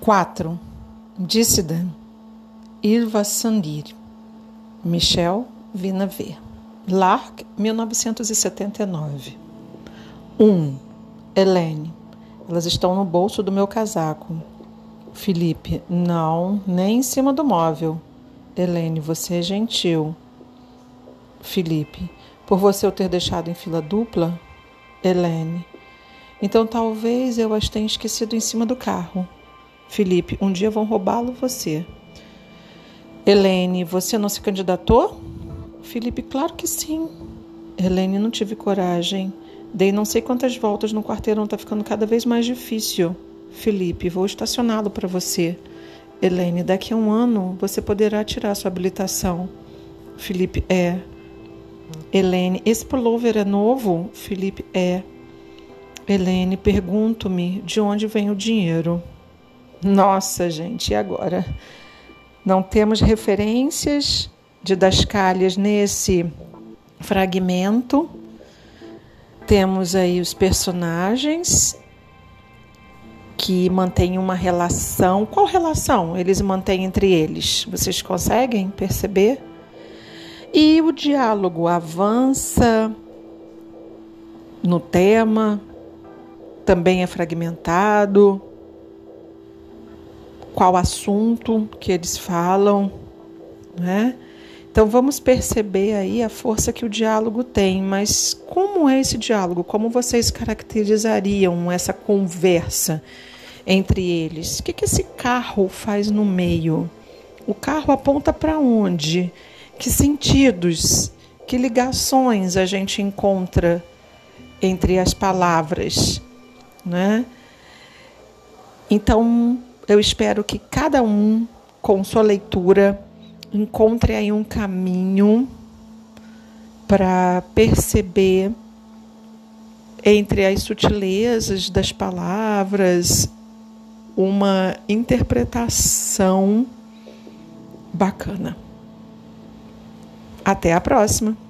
4. Dissident. Irva Sandir. Michel Vinaver. Lark, 1979. 1. Helene. Elas estão no bolso do meu casaco. Felipe. Não, nem em cima do móvel. Helene, você é gentil. Felipe. Por você eu ter deixado em fila dupla? Helene. Então talvez eu as tenha esquecido em cima do carro. Felipe, um dia vão roubá-lo você. Helene, você não se candidatou? Felipe, claro que sim. Helene, não tive coragem. Dei não sei quantas voltas no quarteirão, tá ficando cada vez mais difícil. Felipe, vou estacioná-lo para você. Helene, daqui a um ano você poderá tirar sua habilitação. Felipe, é. Helene, esse pullover é novo? Felipe, é. Helene, pergunto-me de onde vem o dinheiro. Nossa, gente, e agora? Não temos referências de Dascalhas nesse fragmento. Temos aí os personagens que mantêm uma relação. Qual relação eles mantêm entre eles? Vocês conseguem perceber? E o diálogo avança no tema, também é fragmentado. Qual assunto que eles falam, né? Então vamos perceber aí a força que o diálogo tem, mas como é esse diálogo? Como vocês caracterizariam essa conversa entre eles? O que, que esse carro faz no meio? O carro aponta para onde? Que sentidos, que ligações a gente encontra entre as palavras, né? Então, eu espero que cada um, com sua leitura, encontre aí um caminho para perceber entre as sutilezas das palavras uma interpretação bacana. Até a próxima!